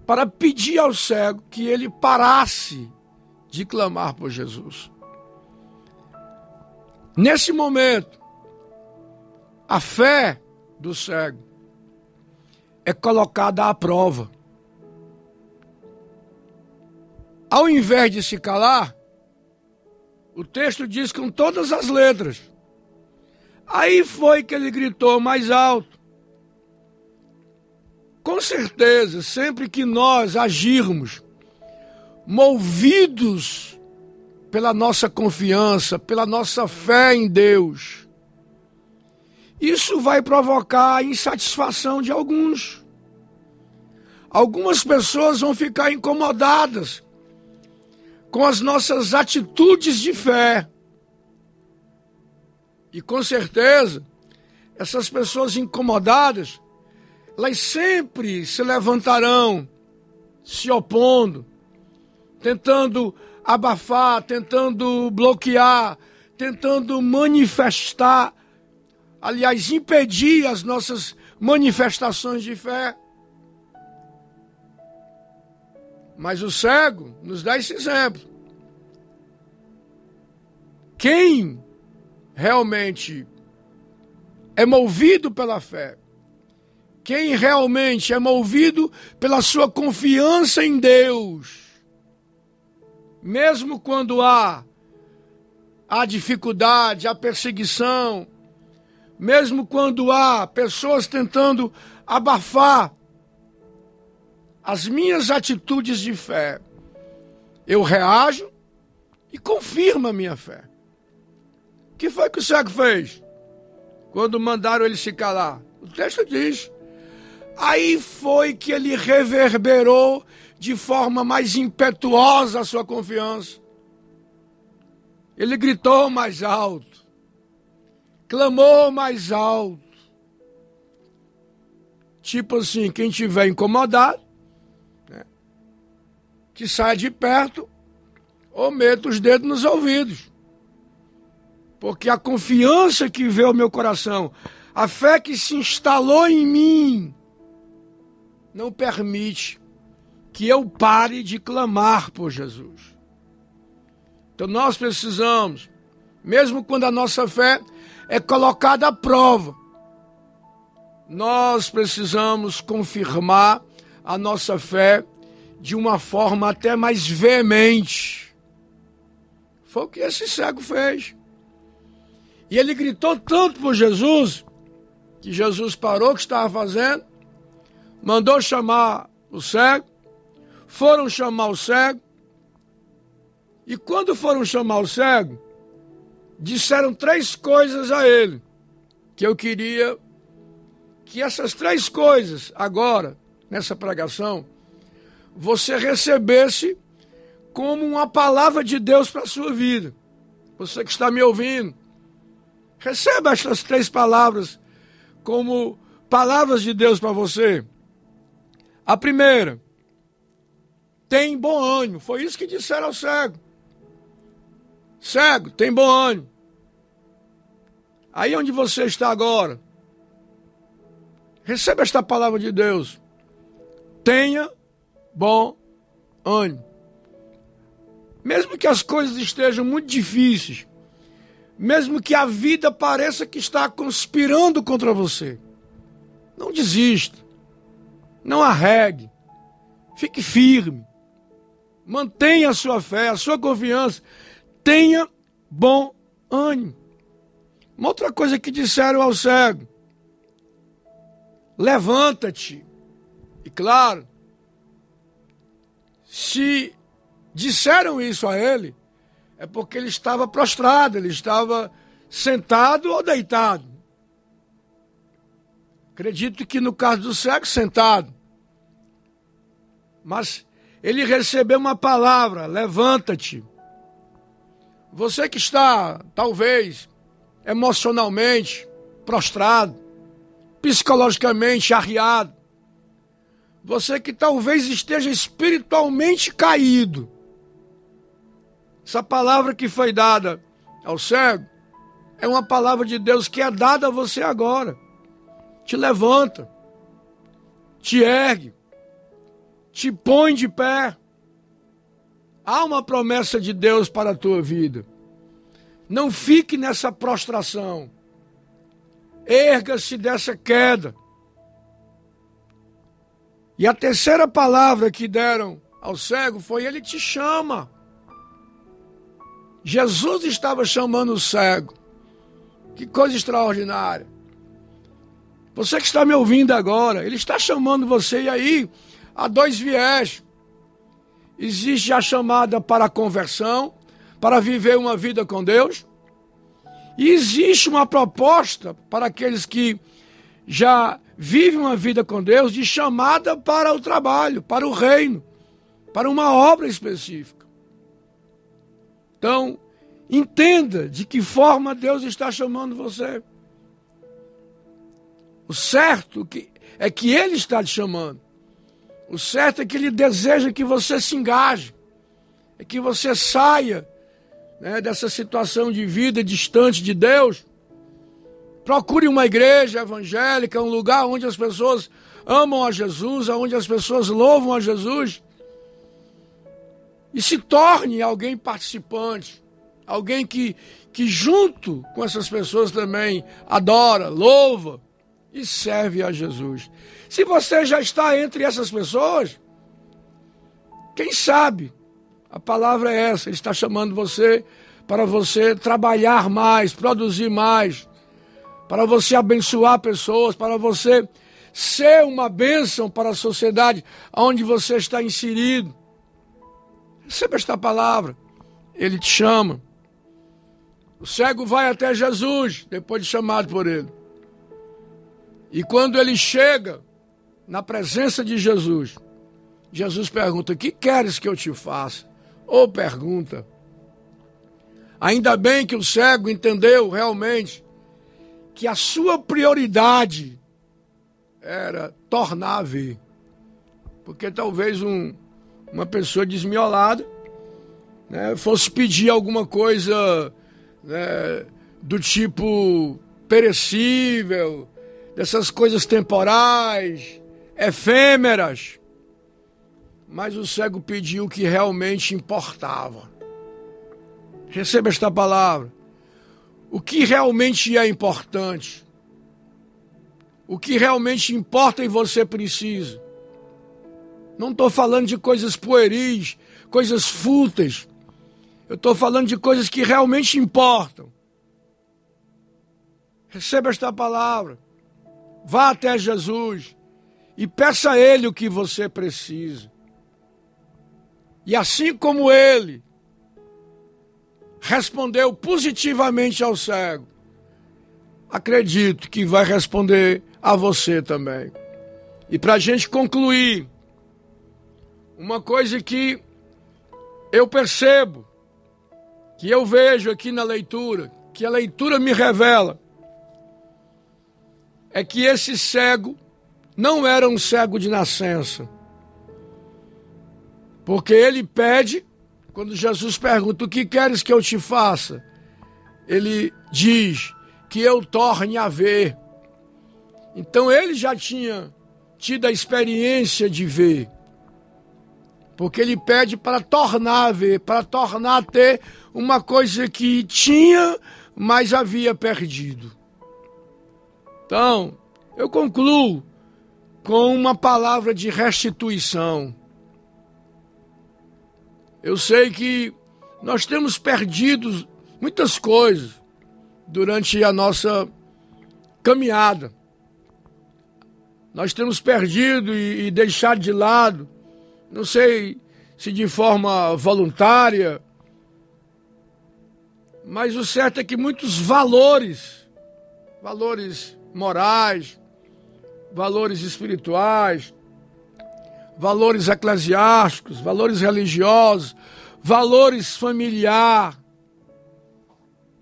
para pedir ao cego que ele parasse de clamar por Jesus. Nesse momento, a fé do cego é colocada à prova. Ao invés de se calar, o texto diz com todas as letras. Aí foi que ele gritou mais alto. Com certeza, sempre que nós agirmos movidos pela nossa confiança, pela nossa fé em Deus, isso vai provocar a insatisfação de alguns. Algumas pessoas vão ficar incomodadas com as nossas atitudes de fé. E com certeza, essas pessoas incomodadas, elas sempre se levantarão se opondo, tentando abafar, tentando bloquear, tentando manifestar aliás, impedir as nossas manifestações de fé. Mas o cego nos dá esse exemplo. Quem realmente é movido pela fé, quem realmente é movido pela sua confiança em Deus, mesmo quando há a dificuldade, a perseguição, mesmo quando há pessoas tentando abafar as minhas atitudes de fé, eu reajo e confirmo a minha fé. O que foi que o cego fez? Quando mandaram ele se calar. O texto diz. Aí foi que ele reverberou de forma mais impetuosa a sua confiança. Ele gritou mais alto, clamou mais alto. Tipo assim, quem tiver incomodado, né, que saia de perto ou meta os dedos nos ouvidos. Porque a confiança que veio ao meu coração, a fé que se instalou em mim, não permite que eu pare de clamar por Jesus. Então nós precisamos, mesmo quando a nossa fé é colocada à prova, nós precisamos confirmar a nossa fé de uma forma até mais veemente. Foi o que esse cego fez. E ele gritou tanto por Jesus, que Jesus parou o que estava fazendo, mandou chamar o cego, foram chamar o cego, e quando foram chamar o cego, disseram três coisas a ele, que eu queria que essas três coisas, agora, nessa pregação, você recebesse como uma palavra de Deus para a sua vida. Você que está me ouvindo, receba estas três palavras como palavras de Deus para você. A primeira, tem bom ânimo. Foi isso que disseram ao cego. Cego, tem bom ânimo. Aí onde você está agora, receba esta palavra de Deus. Tenha bom ânimo. Mesmo que as coisas estejam muito difíceis, mesmo que a vida pareça que está conspirando contra você, não desista, não arregue, fique firme, mantenha a sua fé, a sua confiança tenha bom ânimo. Uma outra coisa que disseram ao cego: levanta-te. E claro, se disseram isso a ele, é porque ele estava prostrado, ele estava sentado ou deitado. Acredito que no caso do cego, sentado. Mas ele recebeu uma palavra: levanta-te. Você que está, talvez, emocionalmente prostrado, psicologicamente arriado, você que talvez esteja espiritualmente caído, essa palavra que foi dada ao cego é uma palavra de Deus que é dada a você agora. Te levanta, te ergue, te põe de pé. Há uma promessa de Deus para a tua vida. Não fique nessa prostração. Erga-se dessa queda. E a terceira palavra que deram ao cego foi: Ele te chama. Jesus estava chamando o cego. Que coisa extraordinária. Você que está me ouvindo agora, ele está chamando você, e aí há dois viés. Existe a chamada para a conversão, para viver uma vida com Deus. E existe uma proposta para aqueles que já vivem uma vida com Deus de chamada para o trabalho, para o reino, para uma obra específica. Então, entenda de que forma Deus está chamando você. O certo é que Ele está te chamando. O certo é que ele deseja que você se engaje, é que você saia né, dessa situação de vida distante de Deus. Procure uma igreja evangélica, um lugar onde as pessoas amam a Jesus, onde as pessoas louvam a Jesus. E se torne alguém participante, alguém que, que junto com essas pessoas também adora, louva e serve a Jesus. Se você já está entre essas pessoas, quem sabe a palavra é essa, ele está chamando você para você trabalhar mais, produzir mais, para você abençoar pessoas, para você ser uma bênção para a sociedade onde você está inserido. Receba esta palavra. Ele te chama. O cego vai até Jesus, depois de chamado por ele. E quando ele chega na presença de Jesus, Jesus pergunta: Que queres que eu te faça? Ou pergunta. Ainda bem que o cego entendeu realmente que a sua prioridade era tornar a ver. Porque talvez um, uma pessoa desmiolada né, fosse pedir alguma coisa né, do tipo perecível, dessas coisas temporais, efêmeras. Mas o cego pediu o que realmente importava. Receba esta palavra. O que realmente é importante. O que realmente importa e você precisa. Não estou falando de coisas pueris, coisas fúteis. Eu estou falando de coisas que realmente importam. Receba esta palavra. Vá até Jesus e peça a Ele o que você precisa. E assim como Ele respondeu positivamente ao cego, acredito que vai responder a você também. E para a gente concluir, uma coisa que eu percebo, que eu vejo aqui na leitura, que a leitura me revela, é que esse cego não era um cego de nascença. Porque ele pede, quando Jesus pergunta: O que queres que eu te faça? Ele diz: Que eu torne a ver. Então ele já tinha tido a experiência de ver. Porque ele pede para tornar a ver, para tornar a ter uma coisa que tinha, mas havia perdido. Então, eu concluo com uma palavra de restituição. Eu sei que nós temos perdido muitas coisas durante a nossa caminhada. Nós temos perdido e, e deixado de lado, não sei se de forma voluntária, mas o certo é que muitos valores, valores morais, valores espirituais, valores eclesiásticos, valores religiosos, valores familiar.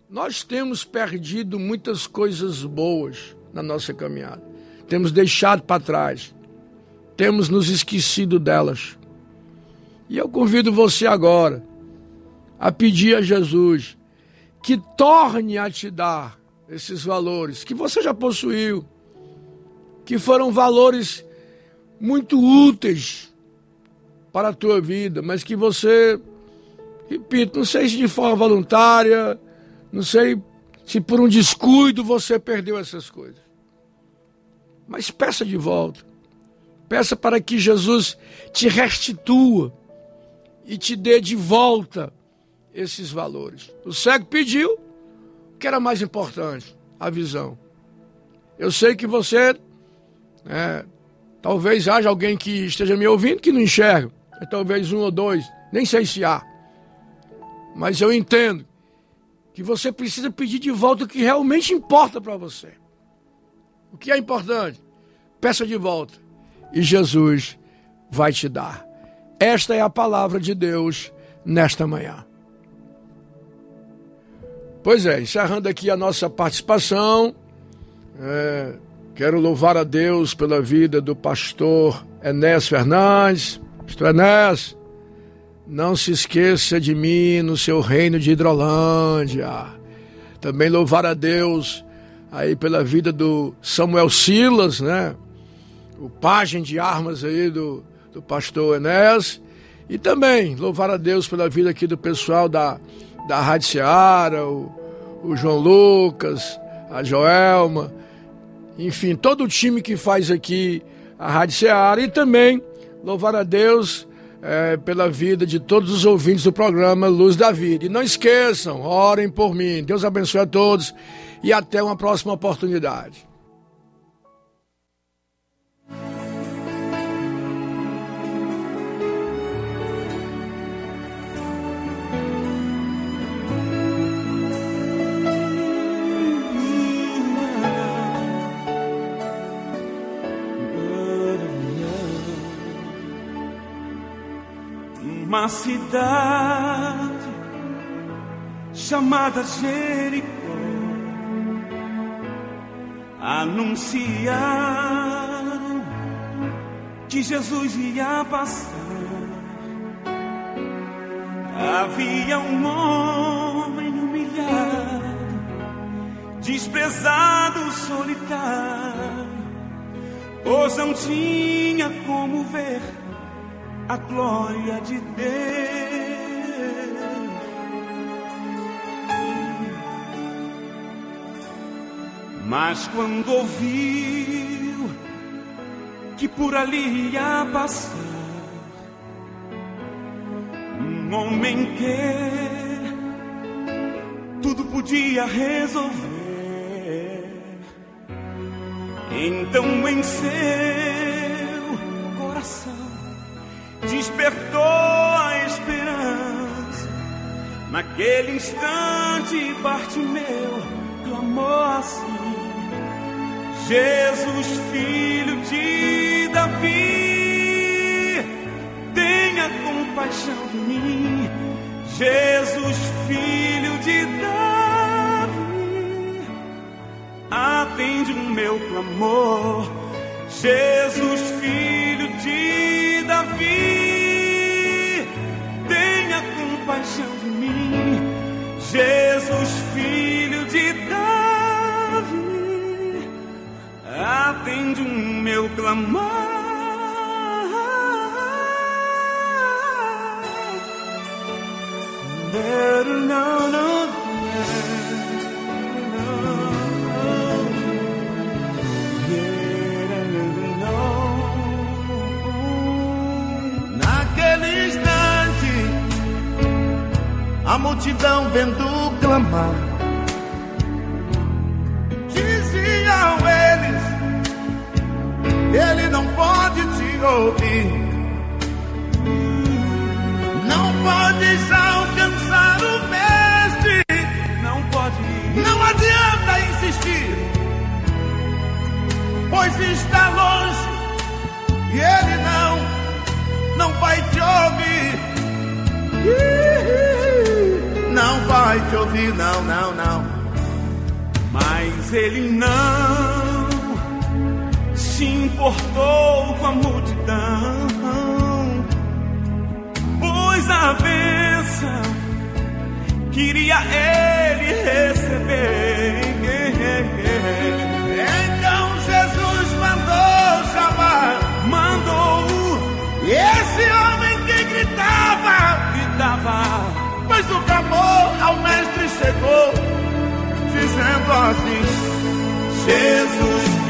Nós temos perdido muitas coisas boas na nossa caminhada. Temos deixado para trás. Temos nos esquecido delas. E eu convido você agora a pedir a Jesus que torne a te dar esses valores que você já possuiu, que foram valores muito úteis para a tua vida, mas que você, repito, não sei se de forma voluntária, não sei se por um descuido você perdeu essas coisas. Mas peça de volta. Peça para que Jesus te restitua e te dê de volta esses valores. O cego pediu o que era mais importante, a visão. Eu sei que você é, Talvez haja alguém que esteja me ouvindo que não enxerga. É talvez um ou dois, nem sei se há. Mas eu entendo que você precisa pedir de volta o que realmente importa para você. O que é importante? Peça de volta. E Jesus vai te dar. Esta é a palavra de Deus nesta manhã. Pois é, encerrando aqui a nossa participação. É, Quero louvar a Deus pela vida do pastor Enés Fernandes. Pastor Enés, não se esqueça de mim no seu reino de Hidrolândia. Também louvar a Deus aí pela vida do Samuel Silas, né? O pajem de armas aí do, do pastor Enés. E também louvar a Deus pela vida aqui do pessoal da, da Rádio Seara, o, o João Lucas, a Joelma, enfim, todo o time que faz aqui a Rádio Seara e também louvar a Deus é, pela vida de todos os ouvintes do programa Luz da Vida. E não esqueçam, orem por mim. Deus abençoe a todos e até uma próxima oportunidade. Uma cidade chamada Jericó anunciaram que Jesus ia passar. Havia um homem humilhado, desprezado, solitário, pois não tinha como ver a glória de Deus. Mas quando ouviu que por ali ia passar um homem que tudo podia resolver, então em seu despertou a esperança. Naquele instante, Bartimeu clamou assim: Jesus, filho de Davi, tenha compaixão de mim. Jesus, filho de Davi, atende o meu clamor. Jesus, filho de Davi, compaixão de mim. Jesus, filho de Davi, atende o meu clamor. No, no, a multidão vendo clamar, diziam eles: Ele não pode te ouvir. Não podes alcançar o mestre. não pode ir. Não adianta insistir, pois está longe e ele não, não vai te ouvir. Vai te ouvir, não, não, não. Mas ele não se importou com a multidão, pois a bênção queria ele receber. Então Jesus mandou chamar. Mandou. Esse homem que gritava, e pois o clamor ao mestre chegou, dizendo assim: Jesus,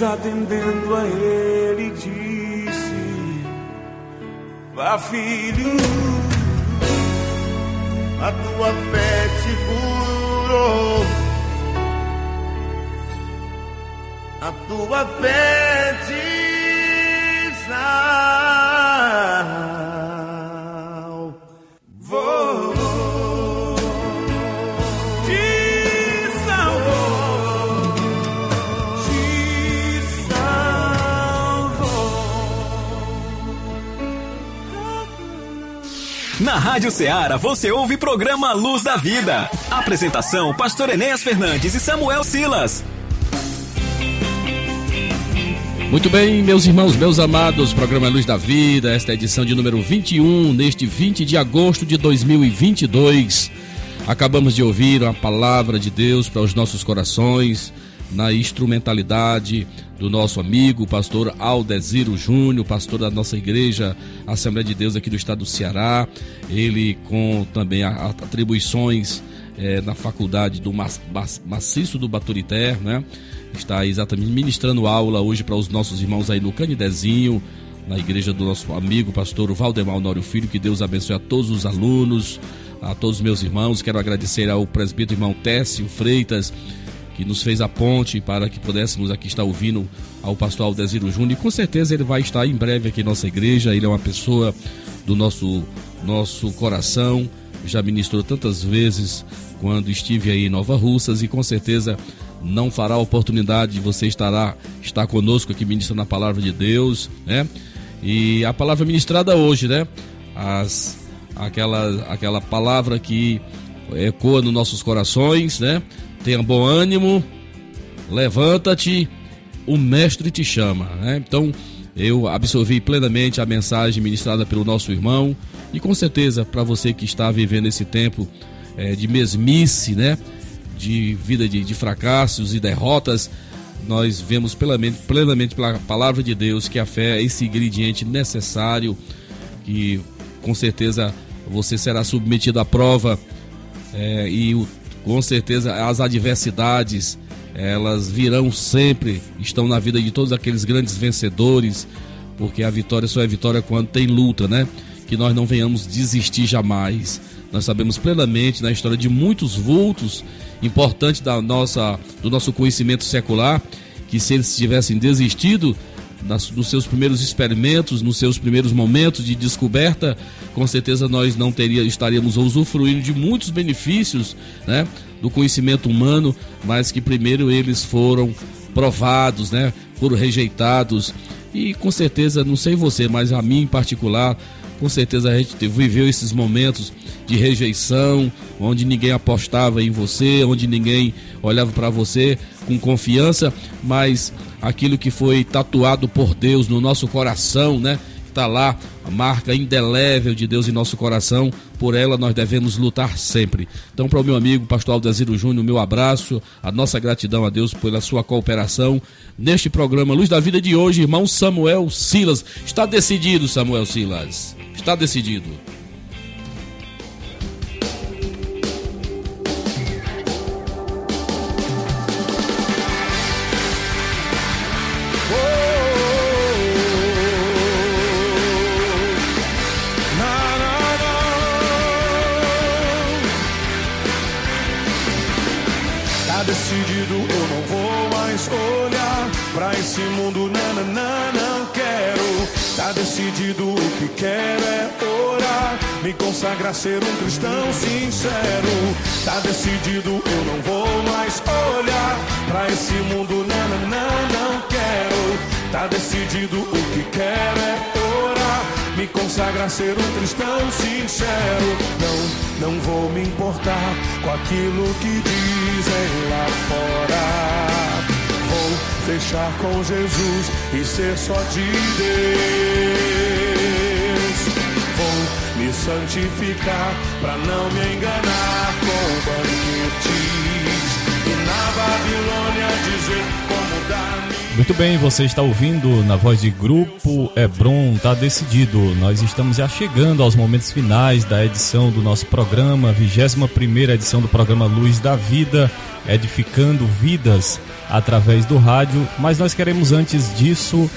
Atendendo a ele disse: Vá, filho, A tua fé te curou. A tua fé te salvou. Rádio Ceará você ouve programa Luz da Vida. Apresentação: Pastor Enéas Fernandes e Samuel Silas. Muito bem, meus irmãos, meus amados, programa Luz da Vida, esta é a edição de número 21, neste 20 de agosto de 2022. Acabamos de ouvir a palavra de Deus para os nossos corações, na instrumentalidade do nosso amigo, pastor Aldeziro Júnior, pastor da nossa igreja Assembleia de Deus aqui do estado do Ceará. Ele com também atribuições é, na faculdade do Maciço do Baturité, né? Está exatamente ministrando aula hoje para os nossos irmãos aí no Canidezinho, na igreja do nosso amigo pastor Valdemar Honório Filho. Que Deus abençoe a todos os alunos, a todos os meus irmãos. Quero agradecer ao presbítero irmão Técio Freitas que nos fez a ponte para que pudéssemos aqui estar ouvindo ao pastor Aldeziro Júnior. E com certeza ele vai estar em breve aqui em nossa igreja. Ele é uma pessoa do nosso, nosso coração. Já ministrou tantas vezes quando estive aí em Nova Russas e com certeza não fará oportunidade de você estará, estar conosco aqui ministrando a palavra de Deus, né? E a palavra ministrada hoje, né? As, aquela, aquela palavra que ecoa nos nossos corações, né? Tenha bom ânimo, levanta-te, o mestre te chama. Né? Então, eu absorvi plenamente a mensagem ministrada pelo nosso irmão e com certeza para você que está vivendo esse tempo é, de mesmice, né? de vida de, de, fracassos e derrotas, nós vemos plenamente, plenamente pela palavra de Deus que a fé é esse ingrediente necessário que com certeza você será submetido à prova é, e o com certeza as adversidades elas virão sempre, estão na vida de todos aqueles grandes vencedores, porque a vitória só é vitória quando tem luta, né? Que nós não venhamos desistir jamais. Nós sabemos plenamente na história de muitos vultos importantes da nossa, do nosso conhecimento secular, que se eles tivessem desistido, nas, nos seus primeiros experimentos, nos seus primeiros momentos de descoberta, com certeza nós não teria, estaríamos usufruindo de muitos benefícios né, do conhecimento humano, mas que primeiro eles foram provados, né, foram rejeitados. E com certeza, não sei você, mas a mim em particular, com certeza a gente viveu esses momentos de rejeição, onde ninguém apostava em você, onde ninguém olhava para você com confiança, mas aquilo que foi tatuado por Deus no nosso coração, né? Está lá a marca indelével de Deus em nosso coração, por ela nós devemos lutar sempre. Então, para o meu amigo pastor Aldeziro Júnior, meu abraço, a nossa gratidão a Deus pela sua cooperação neste programa Luz da Vida de hoje, irmão Samuel Silas. Está decidido, Samuel Silas. Está decidido. Que quero é orar. Me consagrar ser um cristão sincero. Tá decidido, eu não vou mais olhar pra esse mundo, não, não, não, não quero. Tá decidido, o que quero é orar. Me consagrar ser um cristão sincero. Não, não vou me importar com aquilo que dizem lá fora fechar com Jesus e ser só de Deus. Me santificar para não me enganar com banquetes e na Babilônia dizer como dar muito bem, você está ouvindo na voz de Grupo Hebron, tá decidido. Nós estamos já chegando aos momentos finais da edição do nosso programa, 21 primeira edição do programa Luz da Vida, edificando vidas através do rádio. Mas nós queremos antes disso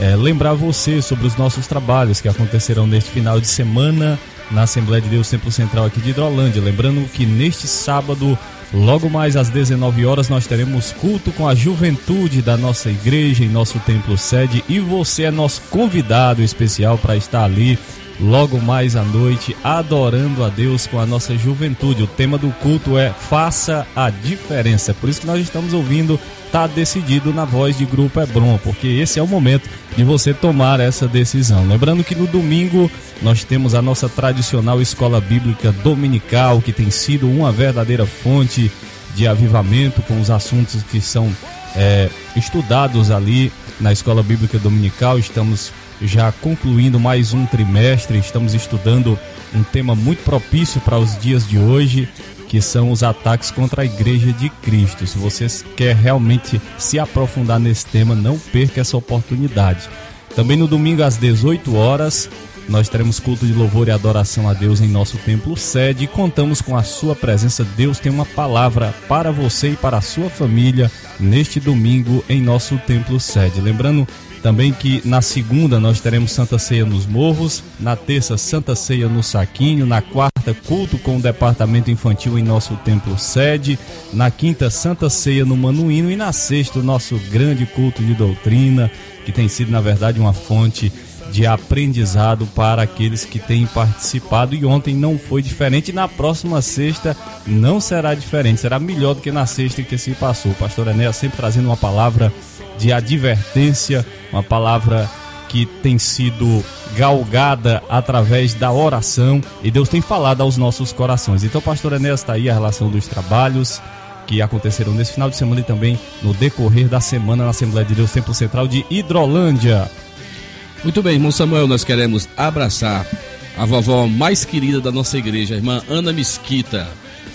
é, lembrar você sobre os nossos trabalhos que acontecerão neste final de semana na Assembleia de Deus Templo Central aqui de Hidrolândia. Lembrando que neste sábado Logo mais às 19 horas nós teremos culto com a juventude da nossa igreja em nosso templo sede e você é nosso convidado especial para estar ali logo mais à noite, adorando a Deus com a nossa juventude. O tema do culto é Faça a Diferença. Por isso que nós estamos ouvindo Tá Decidido na voz de Grupo Hebron, porque esse é o momento de você tomar essa decisão. Lembrando que no domingo nós temos a nossa tradicional escola bíblica dominical, que tem sido uma verdadeira fonte de avivamento com os assuntos que são é, estudados ali na escola bíblica dominical. Estamos já concluindo mais um trimestre, estamos estudando um tema muito propício para os dias de hoje, que são os ataques contra a Igreja de Cristo. Se você quer realmente se aprofundar nesse tema, não perca essa oportunidade. Também no domingo às 18 horas, nós teremos culto de louvor e adoração a Deus em nosso templo sede e contamos com a sua presença. Deus tem uma palavra para você e para a sua família neste domingo em nosso templo sede. Lembrando também que na segunda nós teremos Santa Ceia nos Morros, na terça Santa Ceia no Saquinho, na quarta culto com o departamento infantil em nosso templo sede, na quinta Santa Ceia no Manuíno e na sexta o nosso grande culto de doutrina, que tem sido na verdade uma fonte de aprendizado para aqueles que têm participado e ontem não foi diferente. Na próxima sexta não será diferente, será melhor do que na sexta que se passou. O pastor Enéas sempre trazendo uma palavra de advertência, uma palavra que tem sido galgada através da oração e Deus tem falado aos nossos corações. Então, pastor Enéas está aí a relação dos trabalhos que aconteceram nesse final de semana e também no decorrer da semana na Assembleia de Deus Templo Central de Hidrolândia. Muito bem, irmão Samuel, nós queremos abraçar a vovó mais querida da nossa igreja, a irmã Ana Mesquita.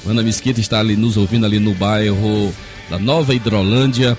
Ana Mesquita está ali nos ouvindo ali no bairro da Nova Hidrolândia.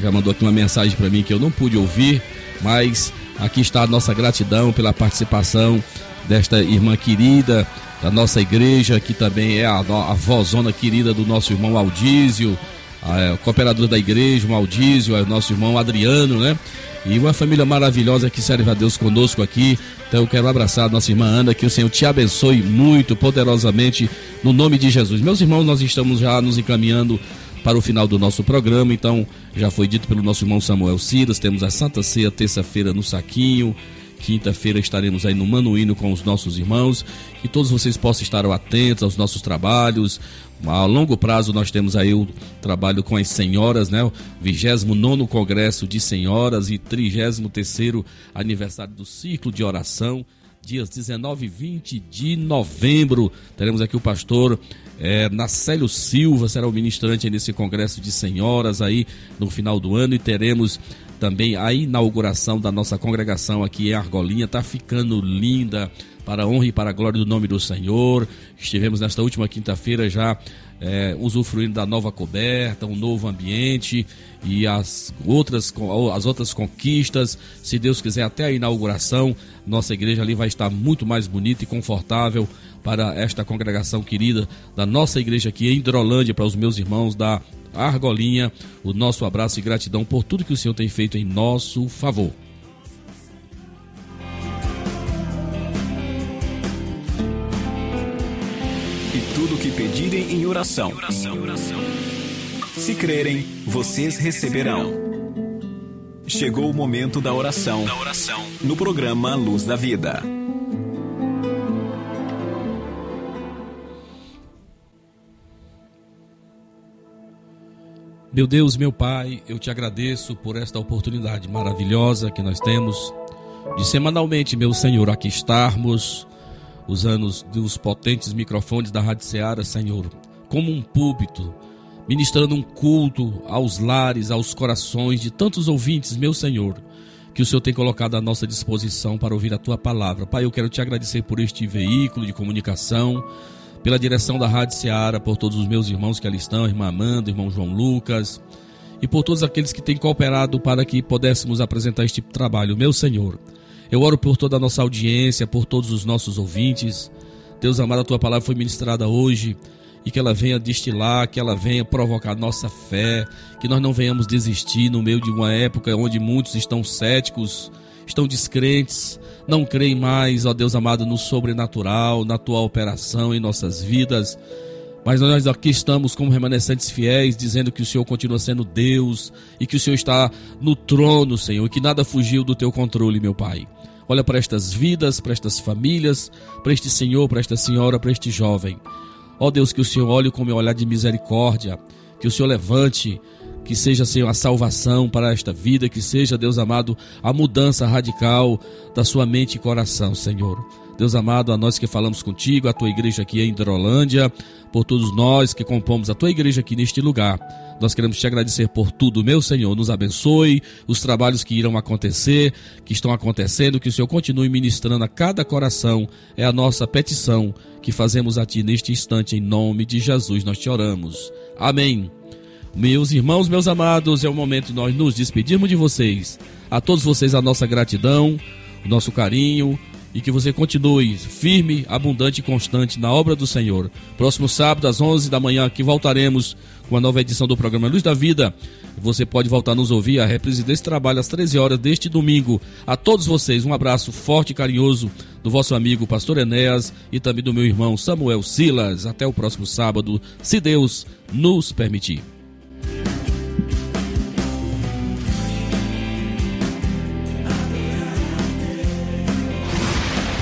Já mandou aqui uma mensagem para mim que eu não pude ouvir, mas aqui está a nossa gratidão pela participação desta irmã querida da nossa igreja, que também é a, a vozona querida do nosso irmão Aldísio, a, a cooperador da igreja, o Aldísio, o nosso irmão Adriano, né? E uma família maravilhosa que serve a Deus conosco aqui. Então eu quero abraçar a nossa irmã Ana, que o Senhor te abençoe muito poderosamente no nome de Jesus. Meus irmãos, nós estamos já nos encaminhando para o final do nosso programa. Então, já foi dito pelo nosso irmão Samuel Silas, temos a Santa Ceia terça-feira no Saquinho. Quinta-feira estaremos aí no Manuíno com os nossos irmãos. Que todos vocês possam estar atentos aos nossos trabalhos. A longo prazo nós temos aí o trabalho com as senhoras, né? O 29 Congresso de Senhoras e 33 aniversário do Ciclo de Oração dias 19 e 20 de novembro. Teremos aqui o pastor é, Nacélio Silva, será o ministrante nesse congresso de senhoras aí no final do ano e teremos também a inauguração da nossa congregação aqui em Argolinha. Tá ficando linda para a honra e para a glória do nome do Senhor. Estivemos nesta última quinta-feira já é, usufruindo da nova coberta, um novo ambiente e as outras, as outras conquistas. Se Deus quiser, até a inauguração, nossa igreja ali vai estar muito mais bonita e confortável para esta congregação querida da nossa igreja aqui em Hidrolândia, para os meus irmãos da Argolinha. O nosso abraço e gratidão por tudo que o Senhor tem feito em nosso favor. E tudo que pedirem em oração. Se crerem, vocês receberão. Chegou o momento da oração. No programa Luz da Vida. Meu Deus, meu Pai, eu te agradeço por esta oportunidade maravilhosa que nós temos de semanalmente, meu Senhor, aqui estarmos os potentes microfones da Rádio Ceará, Senhor, como um púlpito, ministrando um culto aos lares, aos corações de tantos ouvintes, meu Senhor, que o Senhor tem colocado à nossa disposição para ouvir a tua palavra. Pai, eu quero te agradecer por este veículo de comunicação pela direção da Rádio Seara, por todos os meus irmãos que ali estão, irmã Amanda, irmão João Lucas, e por todos aqueles que têm cooperado para que pudéssemos apresentar este trabalho. Meu Senhor, eu oro por toda a nossa audiência, por todos os nossos ouvintes. Deus amado, a tua palavra foi ministrada hoje e que ela venha destilar, que ela venha provocar nossa fé, que nós não venhamos desistir no meio de uma época onde muitos estão céticos, estão descrentes, não creem mais, ó Deus amado, no sobrenatural, na tua operação em nossas vidas. Mas nós aqui estamos como remanescentes fiéis, dizendo que o Senhor continua sendo Deus e que o Senhor está no trono, Senhor, e que nada fugiu do teu controle, meu Pai. Olha para estas vidas, para estas famílias, para este senhor, para esta senhora, para este jovem. Ó Deus, que o Senhor olhe com meu olhar de misericórdia, que o Senhor levante, que seja, Senhor, a salvação para esta vida, que seja, Deus amado, a mudança radical da sua mente e coração, Senhor. Deus amado, a nós que falamos contigo, a tua igreja aqui em Hidrolândia, por todos nós que compomos a tua igreja aqui neste lugar. Nós queremos te agradecer por tudo, meu Senhor. Nos abençoe os trabalhos que irão acontecer, que estão acontecendo, que o Senhor continue ministrando a cada coração. É a nossa petição que fazemos a ti neste instante, em nome de Jesus. Nós te oramos. Amém. Meus irmãos, meus amados, é o momento de nós nos despedirmos de vocês. A todos vocês, a nossa gratidão, o nosso carinho e que você continue firme, abundante e constante na obra do Senhor. Próximo sábado, às 11 da manhã, aqui voltaremos com a nova edição do programa Luz da Vida. Você pode voltar a nos ouvir a reprise desse trabalho às 13 horas deste domingo. A todos vocês, um abraço forte e carinhoso do vosso amigo Pastor Enéas e também do meu irmão Samuel Silas. Até o próximo sábado, se Deus nos permitir.